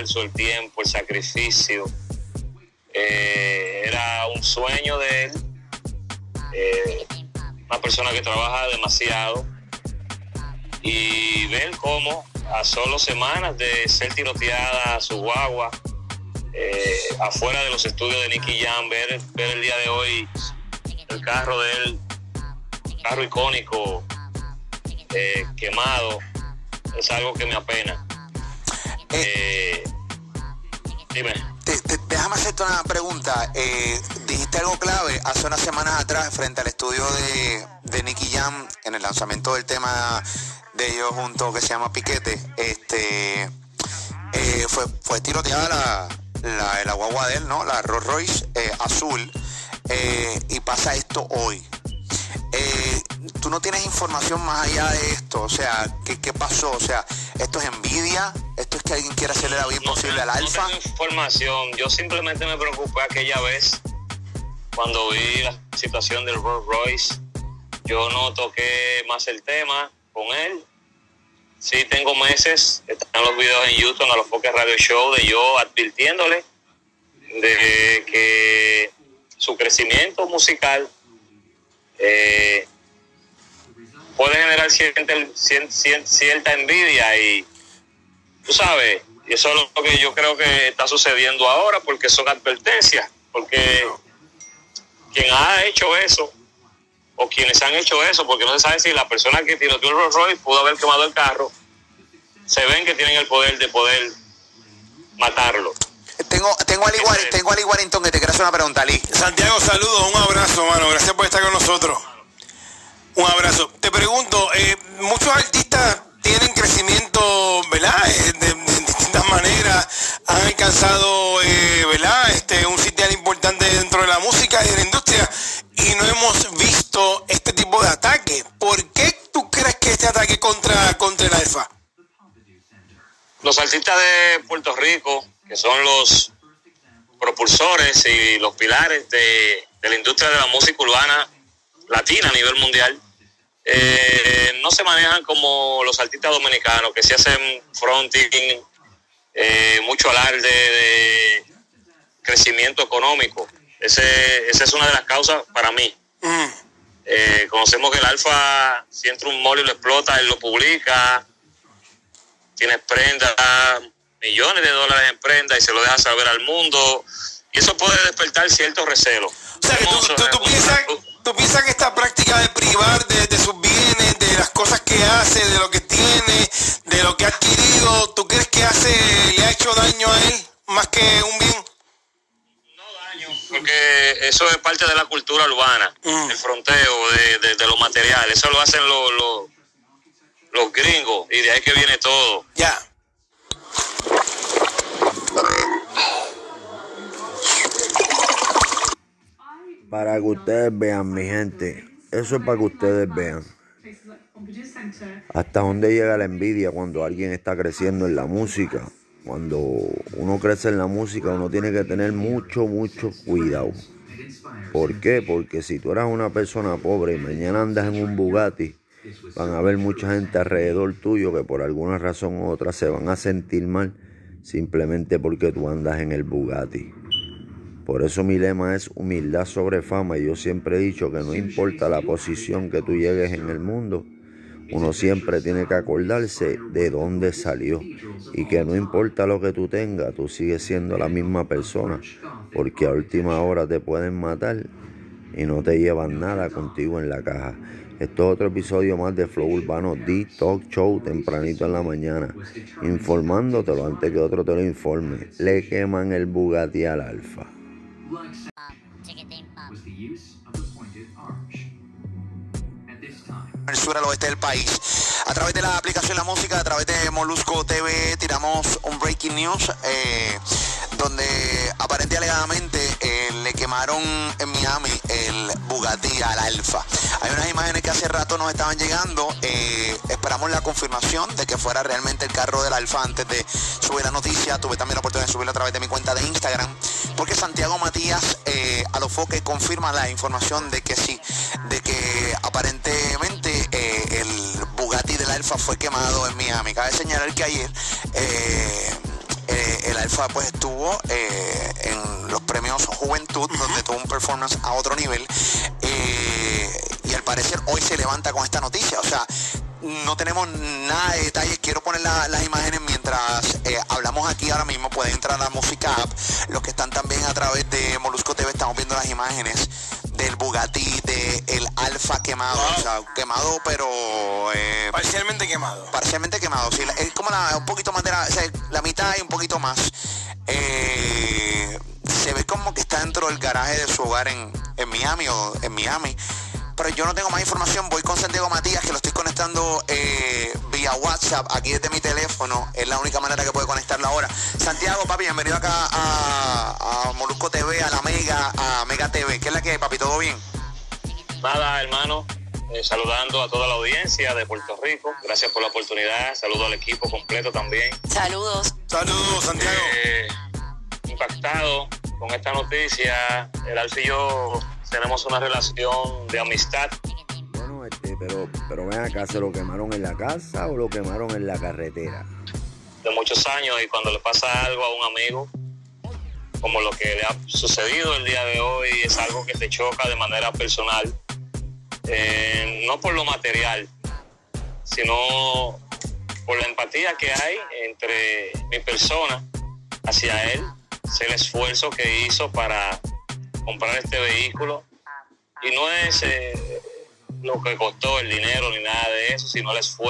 esfuerzo, el tiempo, el sacrificio. Eh, era un sueño de él. Eh, una persona que trabaja demasiado. Y ver cómo a solo semanas de ser tiroteada a su guagua, eh, afuera de los estudios de Nicky Jam, ver, ver el día de hoy el carro de él, carro icónico, quemado, es algo que me apena. Eh, dime. déjame hacerte una pregunta. dijiste algo clave hace unas semanas atrás frente al estudio de, de Nicky Jam en el lanzamiento del tema de ellos juntos que se llama Piquete. Este fue, fue tiroteada la, la, guagua de él, ¿no? La Rolls Royce azul. y pasa esto hoy. Eh, tú no tienes información más allá de esto, o sea, ¿qué, ¿qué, pasó? O sea, ¿esto es envidia? ¿Esto es que alguien quiere hacerle la vida imposible al alfa? Tengo información, yo simplemente me preocupé aquella vez cuando vi la situación del Rolls Royce. Yo no toqué más el tema con él. Sí, tengo meses, están los videos en YouTube, en los Focus Radio Show, de yo advirtiéndole de que su crecimiento musical eh, puede generar cierta, cierta, envidia y tú sabes, y eso es lo que yo creo que está sucediendo ahora porque son advertencias, porque quien ha hecho eso o quienes han hecho eso, porque no se sabe si la persona que tiró el Rolls Royce pudo haber quemado el carro, se ven que tienen el poder de poder matarlo. Tengo, tengo, a Ali, tengo Ali Warrington que te quiere hacer una pregunta, Ali. Santiago, saludos, un abrazo, mano. Gracias por estar con nosotros. Un abrazo. Te pregunto, eh, muchos artistas tienen crecimiento, ¿verdad? De, distintas maneras, han alcanzado, eh. Este, un sitial importante dentro de la música y de la industria y no hemos visto este tipo de ataque. ¿Por qué tú crees que este ataque contra, contra el Alfa? Los artistas de Puerto Rico que son los propulsores y los pilares de, la industria de la música urbana latina a nivel mundial, eh, no se manejan como los artistas dominicanos, que se hacen fronting, eh, mucho alarde de crecimiento económico. Ese, esa es una de las causas para mí. Mm. Eh, conocemos que el Alfa, si entra un mall y lo explota, él lo publica, tiene prendas, millones de dólares en prenda y se lo deja saber al mundo. Y eso puede despertar cierto recelo. O sea, que tú, piensas, que esta práctica de privar que un bien? No daño, porque eso es parte de la cultura urbana, mm. el fronteo de, de, lo material. Eso lo hacen los, los, los gringos y de ahí que viene todo. Ya. Para que ustedes vean, mi gente. Eso es para que ustedes vean. Hasta dónde llega la envidia cuando alguien está creciendo en la música. Cuando uno crece en la música, uno tiene que tener mucho, mucho cuidado. ¿Por qué? Porque si tú eras una persona pobre y mañana andas en un Bugatti, van a haber mucha gente alrededor tuyo que por alguna razón u otra se van a sentir mal simplemente porque tú andas en el Bugatti. Por eso mi lema es humildad sobre fama y yo siempre he dicho que no importa la posición que tú llegues en el mundo, uno siempre tiene que acordarse de dónde salió y que no importa lo que tú tengas, tú sigues siendo la misma persona, porque a última hora te pueden matar y no te llevan nada contigo en la caja. Esto es otro episodio más de Flow Urbano D Talk Show tempranito en la mañana, informándotelo antes que otro te lo informe. Le queman el Bugatti al Alfa. El sur al oeste del país. A través de la aplicación La Música, a través de Molusco TV, tiramos un breaking news eh, donde aparentemente alegadamente eh, le quemaron en Miami el Bugatti al Alfa. Hay unas imágenes que hace rato nos estaban llegando. Eh, esperamos la confirmación de que fuera realmente el carro del Alfa antes de subir la noticia. Tuve también la oportunidad de subirla a través de mi cuenta de Instagram. Porque Santiago Matías a los foques confirma la información de que sí, de que aparentemente Alfa fue quemado en Miami. Cabe señalar que ayer el Alfa pues estuvo en los premios Juventud, donde tuvo un performance a otro nivel. y al parecer hoy se levanta con esta noticia. O sea, no tenemos nada de detalles. Quiero poner las imágenes mientras eh, hablamos aquí ahora mismo. Pueden entrar a la música app. Los que están también a través de Molusco TV estamos viendo las imágenes del Bugatti, del el Alfa quemado. O sea, quemado, pero. Eh, parcialmente quemado. Parcialmente quemado. Sí, es como un poquito más de la, la mitad y un poquito más. Eh, se ve como que está dentro del garaje de su hogar en, en Miami o en Miami pero yo no tengo más información. Voy con Santiago Matías, que lo estoy conectando eh, vía WhatsApp, aquí desde mi teléfono. Es la única manera que puedo conectarlo ahora. Santiago, papi, bienvenido acá a, a Molusco TV, a la Mega, a Mega TV. ¿Qué es la que hay, papi? ¿Todo bien? Nada, hermano. Eh, saludando a toda la audiencia de Puerto Rico. Gracias por la oportunidad. Saludo al equipo completo también. Saludos. Saludos, Santiago. Eh, impactado con esta noticia. El Alfio y yo tenemos una relación de amistad. Bueno, este, pero, pero ven acá, ¿se lo quemaron en la casa o lo quemaron en la carretera? De muchos años y cuando le pasa algo a un amigo, como lo que le ha sucedido el día de hoy, es algo que te choca de manera personal, eh, no por lo material, sino por la empatía que hay entre mi persona hacia él, el esfuerzo que hizo para comprar este vehículo. Y no es eh, lo que costó el dinero ni nada de eso, sino el esfuerzo